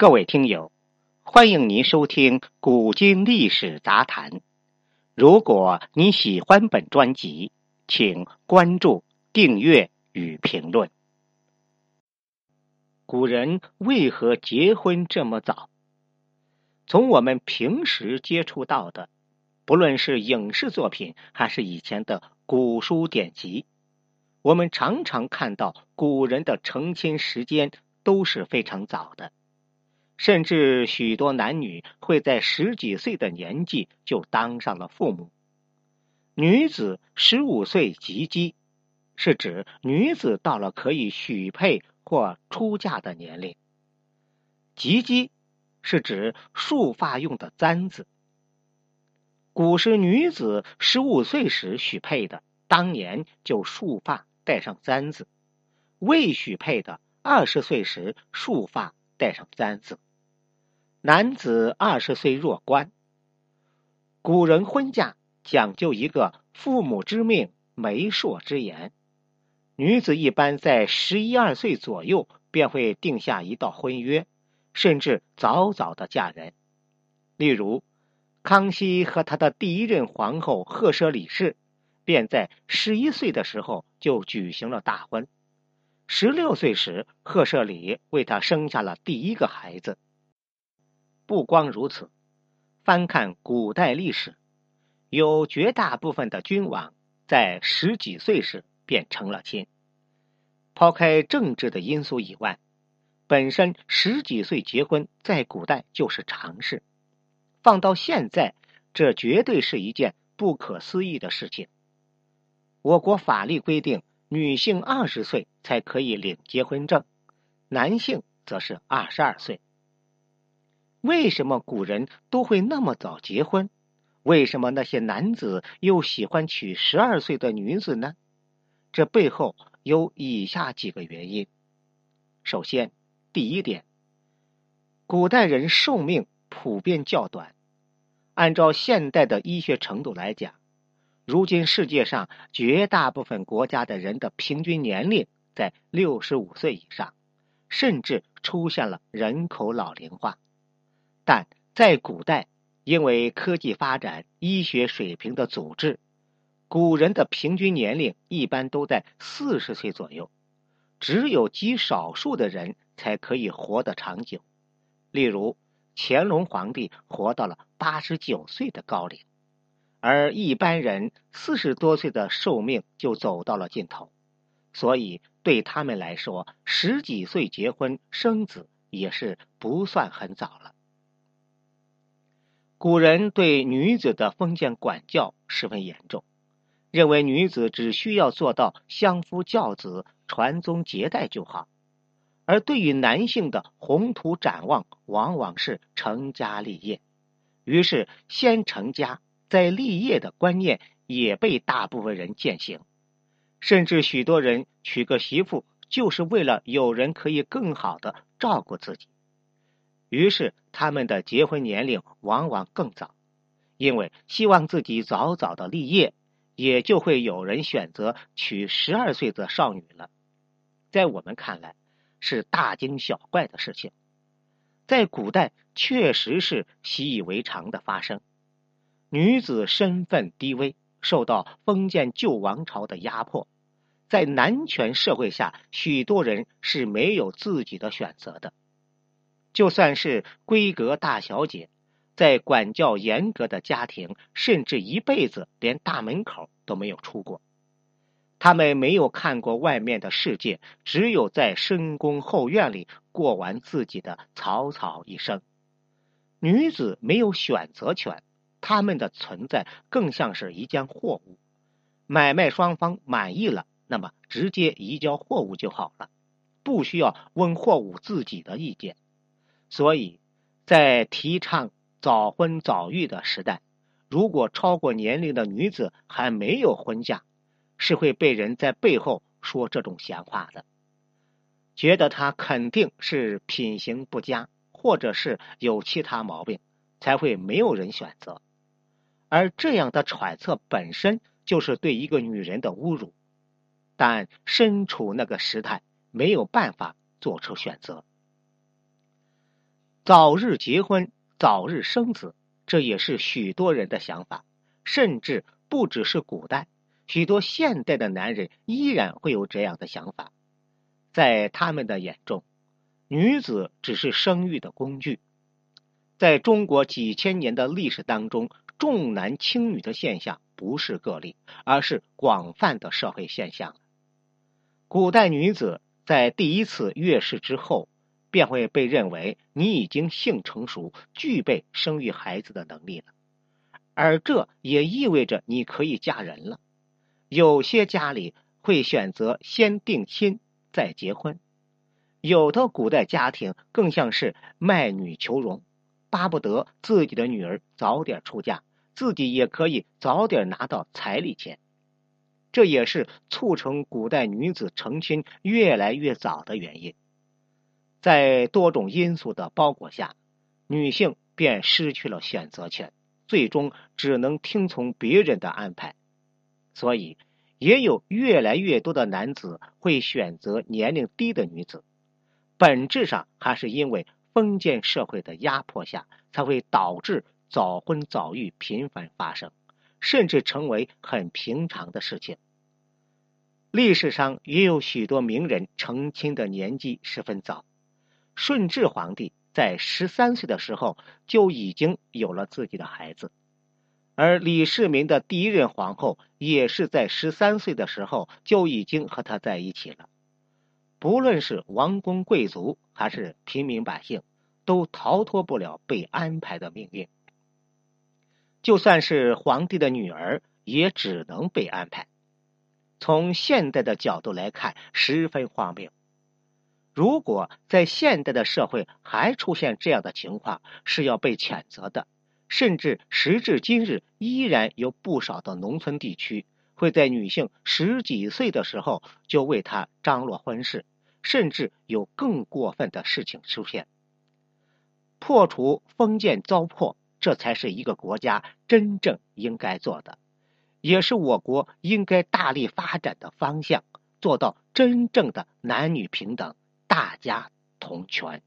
各位听友，欢迎您收听《古今历史杂谈》。如果你喜欢本专辑，请关注、订阅与评论。古人为何结婚这么早？从我们平时接触到的，不论是影视作品还是以前的古书典籍，我们常常看到古人的成亲时间都是非常早的。甚至许多男女会在十几岁的年纪就当上了父母。女子十五岁及笄，是指女子到了可以许配或出嫁的年龄。及笄是指束发用的簪子。古时女子十五岁时许配的，当年就束发戴上簪子；未许配的，二十岁时束发戴上簪子。男子二十岁弱冠。古人婚嫁讲究一个父母之命、媒妁之言，女子一般在十一二岁左右便会定下一道婚约，甚至早早的嫁人。例如，康熙和他的第一任皇后赫舍里氏，便在十一岁的时候就举行了大婚。十六岁时，赫舍里为他生下了第一个孩子。不光如此，翻看古代历史，有绝大部分的君王在十几岁时便成了亲。抛开政治的因素以外，本身十几岁结婚在古代就是常事。放到现在，这绝对是一件不可思议的事情。我国法律规定，女性二十岁才可以领结婚证，男性则是二十二岁。为什么古人都会那么早结婚？为什么那些男子又喜欢娶十二岁的女子呢？这背后有以下几个原因。首先，第一点，古代人寿命普遍较短。按照现代的医学程度来讲，如今世界上绝大部分国家的人的平均年龄在六十五岁以上，甚至出现了人口老龄化。但在古代，因为科技发展、医学水平的阻滞，古人的平均年龄一般都在四十岁左右，只有极少数的人才可以活得长久。例如，乾隆皇帝活到了八十九岁的高龄，而一般人四十多岁的寿命就走到了尽头，所以对他们来说，十几岁结婚生子也是不算很早了。古人对女子的封建管教十分严重，认为女子只需要做到相夫教子、传宗接代就好；而对于男性的宏图展望，往往是成家立业。于是，先成家再立业的观念也被大部分人践行，甚至许多人娶个媳妇就是为了有人可以更好的照顾自己。于是，他们的结婚年龄往往更早，因为希望自己早早的立业，也就会有人选择娶十二岁的少女了。在我们看来，是大惊小怪的事情，在古代确实是习以为常的发生。女子身份低微，受到封建旧王朝的压迫，在男权社会下，许多人是没有自己的选择的。就算是闺阁大小姐，在管教严格的家庭，甚至一辈子连大门口都没有出过。他们没有看过外面的世界，只有在深宫后院里过完自己的草草一生。女子没有选择权，他们的存在更像是一件货物。买卖双方满意了，那么直接移交货物就好了，不需要问货物自己的意见。所以，在提倡早婚早育的时代，如果超过年龄的女子还没有婚嫁，是会被人在背后说这种闲话的，觉得她肯定是品行不佳，或者是有其他毛病，才会没有人选择。而这样的揣测本身就是对一个女人的侮辱，但身处那个时代，没有办法做出选择。早日结婚，早日生子，这也是许多人的想法。甚至不只是古代，许多现代的男人依然会有这样的想法。在他们的眼中，女子只是生育的工具。在中国几千年的历史当中，重男轻女的现象不是个例，而是广泛的社会现象。古代女子在第一次月事之后，便会被认为你已经性成熟，具备生育孩子的能力了，而这也意味着你可以嫁人了。有些家里会选择先定亲再结婚，有的古代家庭更像是卖女求荣。巴不得自己的女儿早点出嫁，自己也可以早点拿到彩礼钱。这也是促成古代女子成亲越来越早的原因。在多种因素的包裹下，女性便失去了选择权，最终只能听从别人的安排。所以，也有越来越多的男子会选择年龄低的女子，本质上还是因为。封建社会的压迫下，才会导致早婚早育频繁发生，甚至成为很平常的事情。历史上也有许多名人成亲的年纪十分早。顺治皇帝在十三岁的时候就已经有了自己的孩子，而李世民的第一任皇后也是在十三岁的时候就已经和他在一起了。不论是王公贵族还是平民百姓，都逃脱不了被安排的命运。就算是皇帝的女儿，也只能被安排。从现代的角度来看，十分荒谬。如果在现代的社会还出现这样的情况，是要被谴责的。甚至时至今日，依然有不少的农村地区。会在女性十几岁的时候就为她张罗婚事，甚至有更过分的事情出现。破除封建糟粕，这才是一个国家真正应该做的，也是我国应该大力发展的方向，做到真正的男女平等，大家同权。